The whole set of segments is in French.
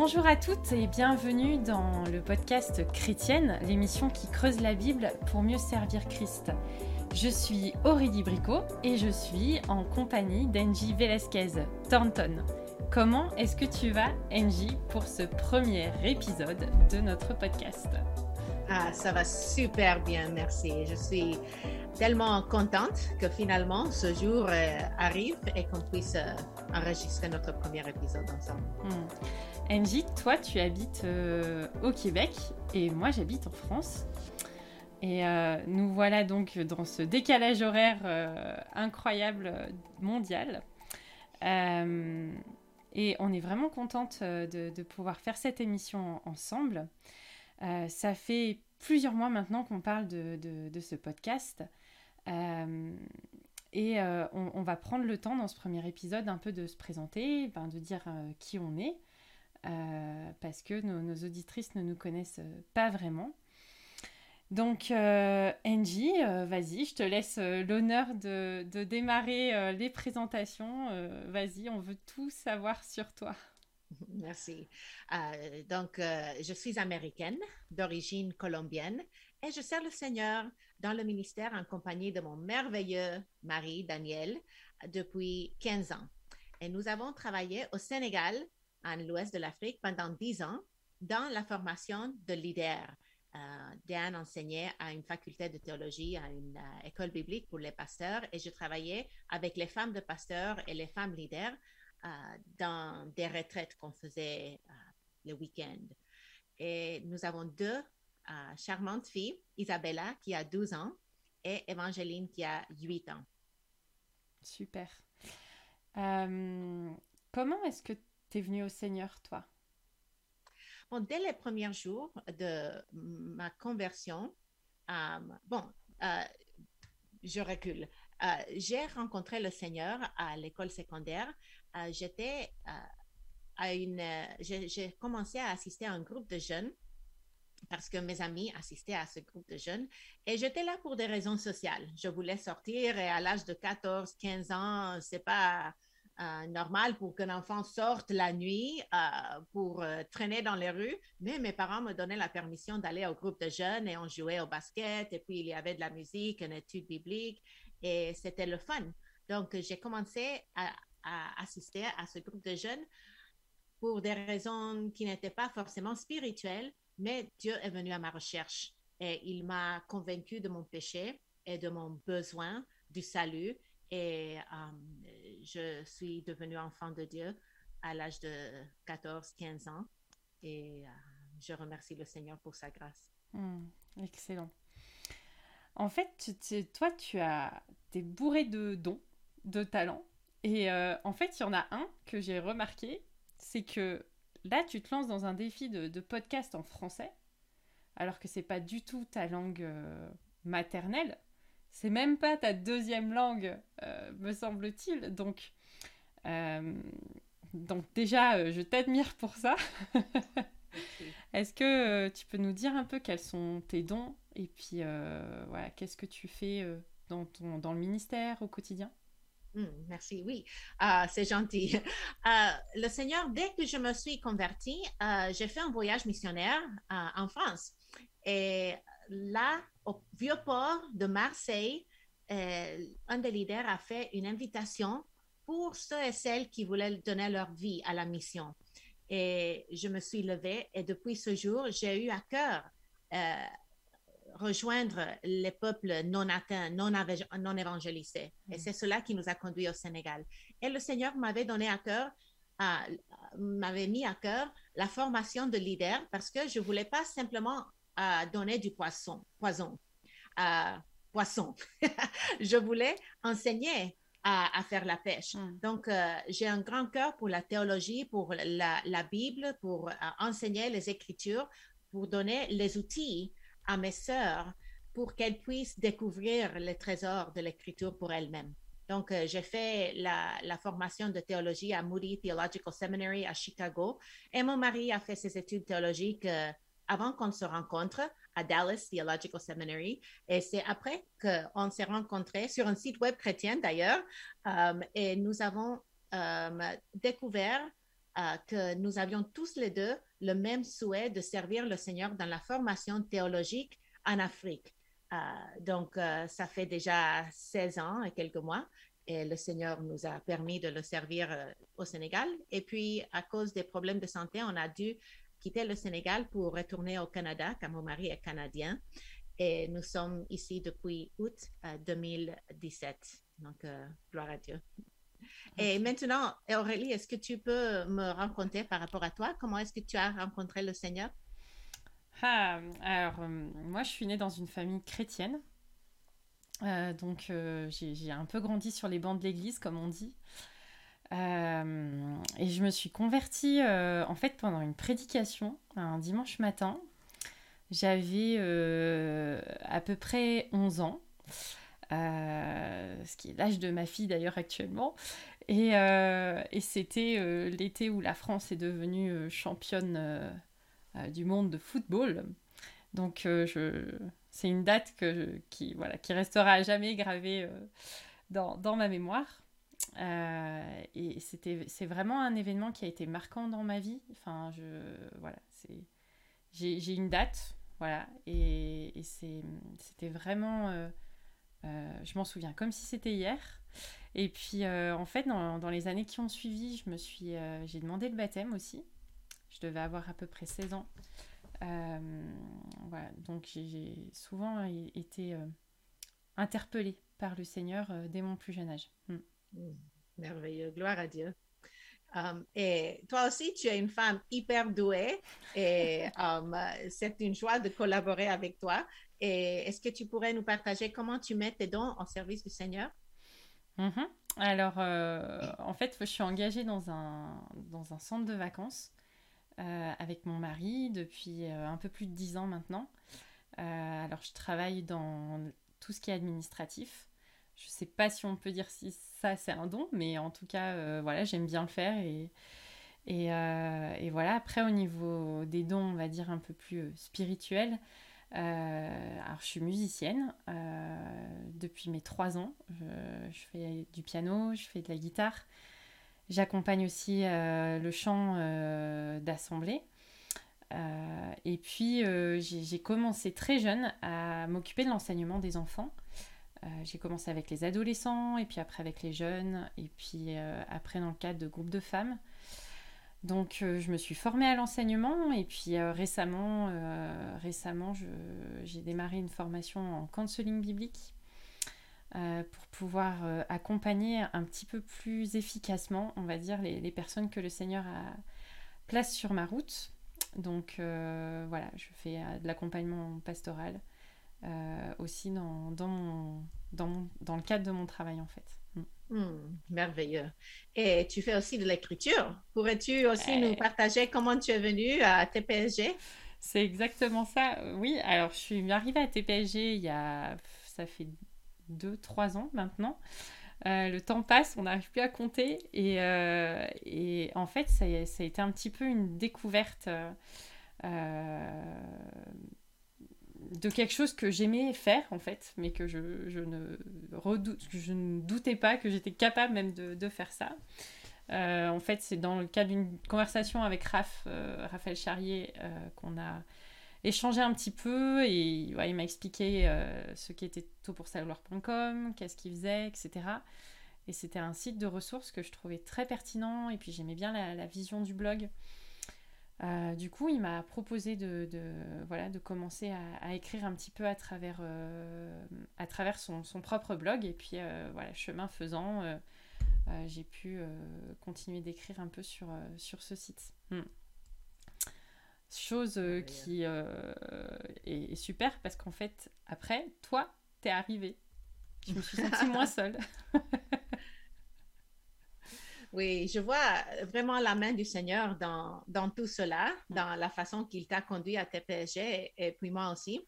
Bonjour à toutes et bienvenue dans le podcast Chrétienne, l'émission qui creuse la Bible pour mieux servir Christ. Je suis Aurélie Bricot et je suis en compagnie d'Angie Velasquez Thornton. Comment est-ce que tu vas, Angie, pour ce premier épisode de notre podcast? Ah, ça va super bien, merci. Je suis tellement contente que finalement ce jour euh, arrive et qu'on puisse euh, enregistrer notre premier épisode ensemble. Angie, toi, tu habites euh, au Québec et moi, j'habite en France. Et nous voilà donc dans ce décalage horaire incroyable mondial. et on est vraiment contente de, pouvoir faire cette émission ensemble. Ça fait plusieurs mois maintenant qu'on parle de, ce podcast. Euh, et euh, on, va prendre le temps dans ce premier épisode un peu de se présenter, ben, de dire qui on est, parce que nos, auditrices ne nous connaissent pas vraiment. Donc, Angie, vas-y, je te laisse l'honneur de, démarrer les présentations. vas-y, on veut tout savoir sur toi. Merci. Euh, donc, euh, je suis américaine, d'origine colombienne, et je sers le Seigneur dans le ministère en compagnie de mon merveilleux mari, Daniel, depuis 15 ans. Et nous avons travaillé au Sénégal, en l'ouest de l'Afrique, pendant 10 ans dans la formation de leaders. Euh, Dan enseignait à une faculté de théologie, à une école biblique pour les pasteurs, et je travaillais avec les femmes de pasteurs et les femmes leaders euh, dans des retraites qu'on faisait euh, le week-end. Et nous avons deux euh, charmantes filles, Isabella qui a 12 ans et Evangeline qui a 8 ans. Super. comment est-ce que tu es venue au Seigneur, toi? Bon, dès les premiers jours de ma conversion, bon, je recule. j'ai rencontré le Seigneur à l'école secondaire euh, j'étais euh, à une, euh, j'ai commencé à assister à un groupe de jeunes parce que mes amis assistaient à ce groupe de jeunes et j'étais là pour des raisons sociales. Je voulais sortir et à l'âge de 14, 15 ans, c'est pas normal pour qu'un enfant sorte la nuit pour traîner dans les rues, mais mes parents me donnaient la permission d'aller au groupe de jeunes et on jouait au basket et puis il y avait de la musique, une étude biblique et c'était le fun. Donc j'ai commencé à assister à ce groupe de jeunes pour des raisons qui n'étaient pas forcément spirituelles, mais Dieu est venu à ma recherche et il m'a convaincu de mon péché et de mon besoin du salut. Et euh, je suis devenue enfant de Dieu à l'âge de 14-15 ans. Et euh, je remercie le Seigneur pour sa grâce. Hmm, excellent. En fait, toi, tu as, es bourré de dons, de talents. Et euh, en fait, il y en a un que j'ai remarqué, c'est que là, tu te lances dans un défi de, podcast en français, alors que c'est pas du tout ta langue euh, maternelle. C'est même pas ta deuxième langue, euh, me semble-t-il. Donc, donc déjà, je t'admire pour ça. Est-ce que tu peux nous dire un peu quels sont tes dons et puis voilà, qu'est-ce que tu fais dans, ton, dans le ministère au quotidien? Hmm, merci, oui, ah, c'est gentil. Ah, le Seigneur, dès que je me suis convertie, ah, j'ai fait un voyage missionnaire en France. Et là, au vieux port de Marseille, euh, un des leaders a fait une invitation pour ceux et celles qui voulaient donner leur vie à la mission. Et je me suis levée et depuis ce jour, j'ai eu à cœur euh, rejoindre les peuples non atteints, non, non évangélisés. Et mm. c'est cela qui nous a conduits au Sénégal. Et le Seigneur m'avait donné à cœur, m'avait mis à cœur la formation de leader parce que je voulais pas simplement euh, donner du poisson, poison, euh, poisson. je voulais enseigner à, faire la pêche. Mm. Donc, euh, j'ai un grand cœur pour la théologie, pour la, la Bible, pour enseigner les Écritures, pour donner les outils à mes sœurs pour qu'elles puissent découvrir les trésors de l'écriture pour elles-mêmes. Donc, euh, j'ai fait la, la, formation de théologie à Moody Theological Seminary à Chicago et mon mari a fait ses études théologiques euh, avant qu'on se rencontre à Dallas Theological Seminary. Et c'est après qu'on s'est rencontrés sur un site web chrétien d'ailleurs euh, et nous avons découvert que nous avions tous les deux le même souhait de servir le Seigneur dans la formation théologique en Afrique. donc, ça fait déjà 16 ans et quelques mois et le Seigneur nous a permis de le servir au Sénégal. Et puis, à cause des problèmes de santé, on a dû quitter le Sénégal pour retourner au Canada, car mon mari est canadien. Et nous sommes ici depuis août 2017. Euh, Donc, euh, gloire à Dieu. Et maintenant, Aurélie, est-ce que tu peux me raconter par rapport à toi, comment est-ce que tu as rencontré le Seigneur? Ah, alors, euh, moi, je suis née dans une famille chrétienne. donc, j'ai un peu grandi sur les bancs de l'église, comme on dit. et je me suis convertie, en fait, pendant une prédication, un dimanche matin. J'avais euh, à peu près 11 ans, euh, ce qui est l'âge de ma fille d'ailleurs actuellement. Et, euh, c'était l'été où la France est devenue championne du monde de football. Donc c'est une date qui, restera à jamais gravée dans, ma mémoire. et c'était, c'est vraiment un événement qui a été marquant dans ma vie. Enfin, j'ai une date voilà, et, c'était vraiment... Euh, euh, je m'en souviens comme si c'était hier. Et puis, euh, en fait, dans, les années qui ont suivi, je me suis, j'ai demandé le baptême aussi. Je devais avoir à peu près 16 ans. voilà, donc j'ai souvent été interpellée par le Seigneur dès mon plus jeune âge. Hmm. Merveilleux, gloire à Dieu. Um, et toi aussi, tu es une femme hyper douée et um, c'est une joie de collaborer avec toi. Et est-ce que tu pourrais nous partager comment tu mets tes dons en service du Seigneur? Mm-hmm. Alors, euh, en fait, je suis engagée dans un, dans un centre de vacances euh, avec mon mari depuis euh, un peu plus de dix ans maintenant. alors, je travaille dans tout ce qui est administratif. Je sais pas si on peut dire si ça c'est un don, mais en tout cas, euh, voilà, j'aime bien le faire. Et, euh, et, voilà, après au niveau des dons, on va dire un peu plus euh, spirituels, alors je suis musicienne depuis mes trois ans. Je, fais du piano, je fais de la guitare. J'accompagne aussi le chant d'assemblée. et puis j'ai commencé très jeune à m'occuper de l'enseignement des enfants. Euh, j'ai commencé avec les adolescents, et puis après avec les jeunes, et puis euh, après dans le cadre de groupes de femmes. Donc euh, je me suis formée à l'enseignement, et puis récemment, récemment j'ai démarré une formation en counseling biblique pour pouvoir accompagner un petit peu plus efficacement, on va dire, les, personnes que le Seigneur a place sur ma route. Donc voilà, je fais de l'accompagnement pastoral. Euh, aussi dans, dans, dans, dans, le cadre de mon travail en fait. Mm. Hmm, merveilleux. Et tu fais aussi de l'écriture. Pourrais-tu aussi nous partager comment tu es venu à TPSG? C'est exactement ça. Oui, alors je suis arrivée à TPSG il y a, ça fait deux, trois ans maintenant. Euh, le temps passe, on n'arrive plus à compter. Et, euh, et en fait, ça, ça, a été un petit peu une découverte de quelque chose que j'aimais faire en fait, mais que je, ne, redoute, je ne doutais pas que j'étais capable même de, faire ça. Euh, en fait, c'est dans le cadre d'une conversation avec Raph, euh, Raphaël Charrier euh, qu'on a échangé un petit peu et il m'a expliqué ce qui était tout pour savoir.com, qu'est-ce qu'il faisait, etc. Et c'était un site de ressources que je trouvais très pertinent et puis j'aimais bien la, vision du blog. Euh, du coup, il m'a proposé de, voilà, de commencer à, écrire un petit peu à travers, euh, à travers son, propre blog. Et puis, euh, voilà, chemin faisant, j'ai pu continuer d'écrire un peu sur, sur ce site. Hmm. Chose qui est, super parce qu'en fait, après, toi, t'es arrivé. Je me suis sentie moins seule. Oui, je vois vraiment la main du Seigneur dans, tout cela, dans la façon qu'il t'a conduit à TPG et, puis moi aussi.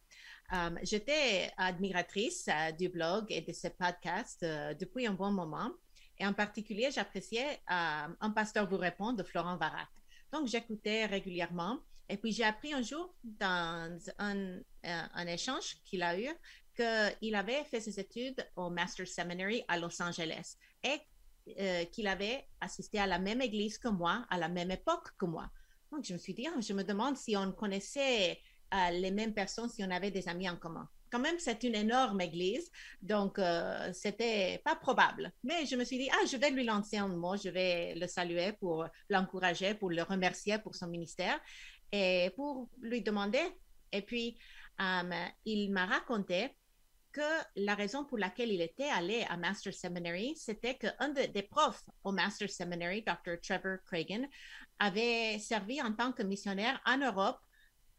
Um, J'étais admiratrice euh, du blog et de ce podcast euh, depuis un bon moment. Et en particulier, j'appréciais euh, Un pasteur vous répond de Florent Varac. Donc, j'écoutais régulièrement. Et puis, j'ai appris un jour dans un, un échange qu'il a eu qu'il avait fait ses études au Master Seminary à Los Angeles et qu'il avait assisté à la même église que moi, à la même époque que moi. Donc, je me suis dit, ah, je me demande si on connaissait les mêmes personnes, si on avait des amis en commun quand même, c'est une énorme église, donc euh, c'était pas probable. Mais je me suis dit, ah, je vais lui lancer un mot, je vais le saluer pour l'encourager, pour le remercier pour son ministère et pour lui demander. Et puis, euh, il m'a raconté que la raison pour laquelle il était allé à Master Seminary, c'était qu'un des profs au Master Seminary, Dr. Trevor Cragen, avait servi en tant que missionnaire en Europe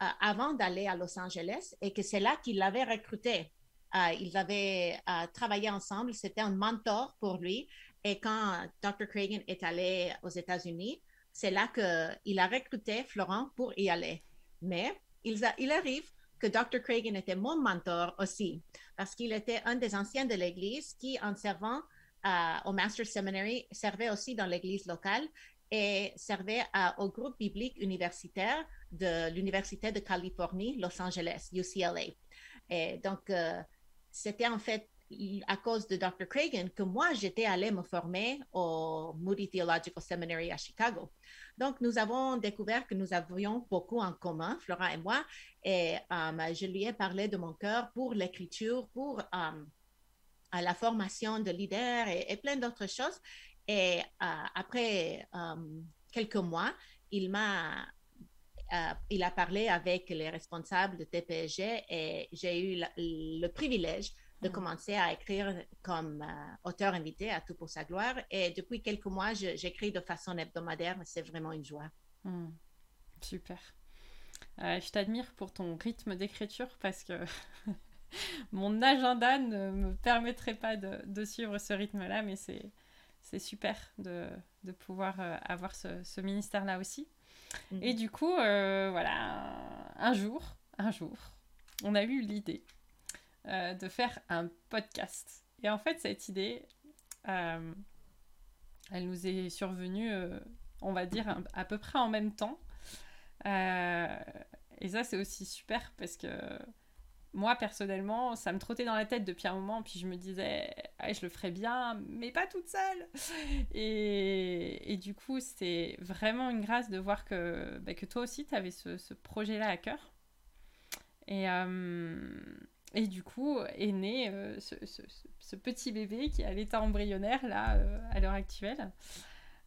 euh, avant d'aller à Los Angeles et que c'est là qu'il l'avait recruté. Euh, ils avaient euh, travaillé ensemble, c'était un mentor pour lui. Et quand Dr. Cragen est allé aux États-Unis, c'est là qu'il a recruté Florent pour y aller. Mais il arrive que Dr. Cragen était mon mentor aussi, parce qu'il était un des anciens de l'Église qui, en servant au Master Seminary, servait aussi dans l'Église locale et servait au groupe biblique universitaire de l'Université de Californie, Los Angeles, UCLA. Et donc, euh, c'était en fait à cause de Dr. Cragen que moi, j'étais allée me former au Moody Theological Seminary à Chicago. Donc, nous avons découvert que nous avions beaucoup en commun, Flora et moi, et euh, je lui ai parlé de mon cœur pour l'écriture, pour euh, la formation de leaders et, plein d'autres choses. Et après quelques mois, il m'a euh, il a parlé avec les responsables de TPG et j'ai eu le privilège de mm. commencer à écrire comme euh, auteur invité à Tout pour sa gloire. Et depuis quelques mois, j'écris de façon hebdomadaire. C'est vraiment une joie. Mm. Super. Euh, je t'admire pour ton rythme d'écriture parce que mon agenda ne me permettrait pas de, suivre ce rythme-là, mais c'est super de, de pouvoir avoir ce, ce ministère-là aussi. Et mhm. du coup, euh, voilà, un jour, un jour, on a eu l'idée euh, de faire un podcast. Et en fait, cette idée, euh, elle nous est survenue, on va dire, à peu près en même temps. et ça, c'est aussi super parce que moi personnellement, ça me trottait dans la tête depuis un moment, puis je me disais, ah, je le ferais bien, mais pas toute seule. Et, et du coup, c'est vraiment une grâce de voir que, bah, que toi aussi, tu avais ce, ce projet-là à cœur. Et, euh, et du coup, est né euh, ce, ce, ce, petit bébé qui est à l'état embryonnaire, là, euh, à l'heure actuelle.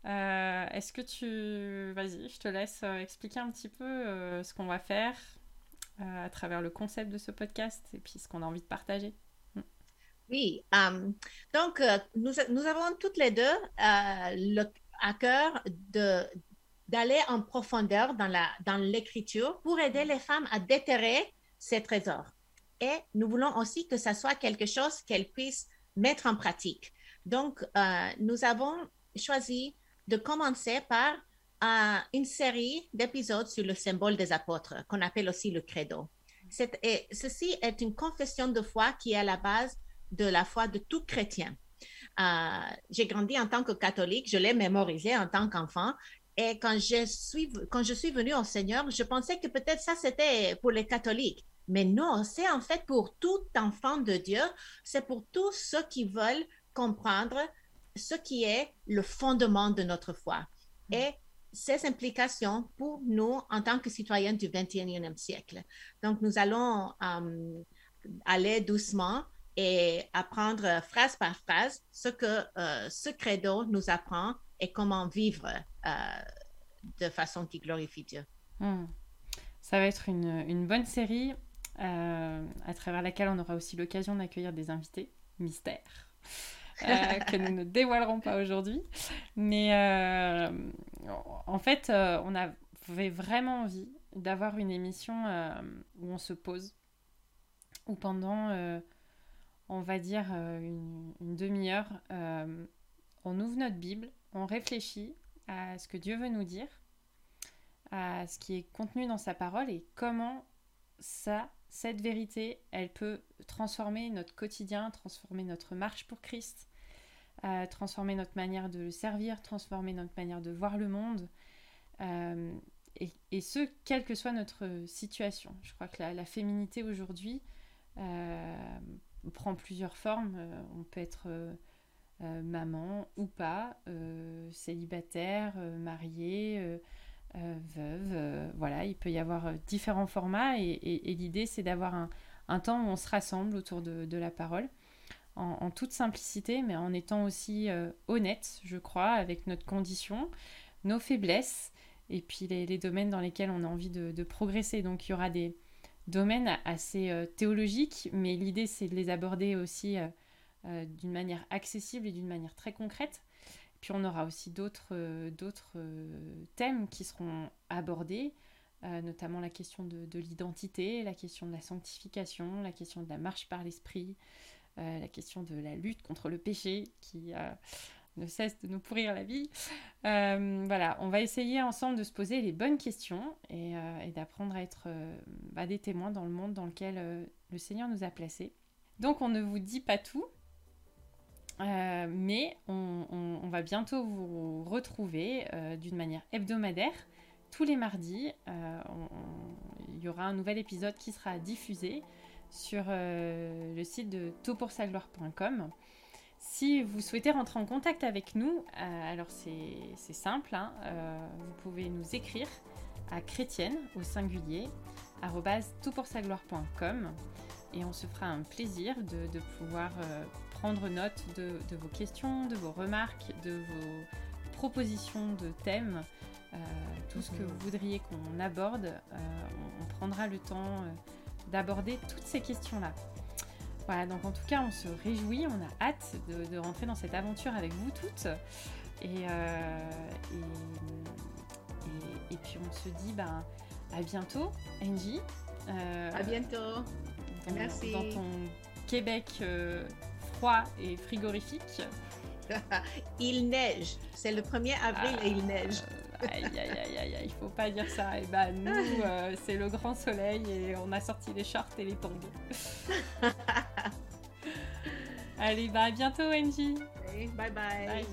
Est-ce que tu... Vas-y, je te laisse expliquer un petit peu ce qu'on va faire, euh, à travers le concept de ce podcast et puis ce qu'on a envie de partager. Mm. Oui, euh, donc euh, nous, nous, avons toutes les deux le, à cœur de d'aller en profondeur dans la dans l'écriture pour aider les femmes à déterrer ces trésors. Et nous voulons aussi que ça soit quelque chose qu'elles puissent mettre en pratique. Donc, nous avons choisi de commencer par une série d'épisodes sur le symbole des apôtres, qu'on appelle aussi le credo. Ceci est une confession de foi qui est à la base de la foi de tout chrétien. Euh, j'ai grandi en tant que catholique, je l'ai mémorisé en tant qu'enfant. Et quand je, suis, quand je suis venue au Seigneur, je pensais que peut-être ça, c'était pour les catholiques. Mais non, c'est en fait pour tout enfant de Dieu, c'est pour tous ceux qui veulent comprendre ce qui est le fondement de notre foi. Et ces implications pour nous en tant que citoyens du 21e siècle. Donc, nous allons euh, aller doucement et apprendre phrase par phrase ce que euh, ce credo nous apprend et comment vivre euh, de façon qui glorifie Dieu. Hmm. Ça va être une, une bonne série à travers laquelle on aura aussi l'occasion d'accueillir des invités mystères. Euh, que nous ne dévoilerons pas aujourd'hui. Mais euh, en fait, euh, on avait vraiment envie d'avoir une émission où on se pose, où pendant, on va dire, une, une demi-heure, on ouvre notre Bible, on réfléchit à ce que Dieu veut nous dire, à ce qui est contenu dans sa parole et comment ça, cette vérité, elle peut transformer notre quotidien, transformer notre marche pour Christ, euh, transformer notre manière de le servir, transformer notre manière de voir le monde. Euh, et, ce, quelle que soit notre situation. Je crois que la, féminité aujourd'hui euh, prend plusieurs formes. on peut être maman ou pas, célibataire, mariée, veuve. voilà, il peut y avoir différents formats et, l'idée c'est d'avoir un, temps où on se rassemble autour de, la parole. En, toute simplicité, mais en étant aussi honnête, je crois, avec notre condition, nos faiblesses, et puis les, domaines dans lesquels on a envie de, progresser. Donc il y aura des domaines assez euh, théologiques, mais l'idée c'est de les aborder aussi euh, euh, d'une manière accessible et d'une manière très concrète. Puis on aura aussi d'autres thèmes qui seront abordés, notamment la question de, de l'identité, la question de la sanctification, la question de la marche par l'esprit, la question de la lutte contre le péché qui ne cesse de nous pourrir la vie. Euh, voilà, on va essayer ensemble de se poser les bonnes questions et, euh, d'apprendre à être euh, bah, des témoins dans le monde dans lequel le Seigneur nous a placés. Donc on ne vous dit pas tout, mais on, va bientôt vous retrouver d'une manière hebdomadaire. Tous les mardis, il y aura un nouvel épisode qui sera diffusé sur le site de toutpoursagloire.com. Si vous souhaitei rentrer en contact avec nous, euh, alors c'est simple, hein, euh, vous pouvez nous écrire à chrétienne au singulier toutpoursagloire.com et on se fera un plaisir de, pouvoir euh, prendre note de, vos questions, de vos remarques, de vos propositions de thèmes, tout ce que mhm. vous voudriez qu'on aborde. on, prendra le temps d'aborder toutes ces questions-là. Voilà, donc en tout cas, on se réjouit, on a hâte de, rentrer dans cette aventure avec vous toutes. Et, euh, et, puis on se dit ben, à bientôt, Angie. Euh, à bientôt. Merci. Dans ton Québec euh, froid et frigorifique. il neige. C'est le 1er avril et il ah, neige. aïe, aïe, aïe, aïe, il faut pas dire ça. Et eh ben nous, c'est le grand soleil et on a sorti les shorts et les tongs. Allez, bah à bientôt, Angie. bye. bye.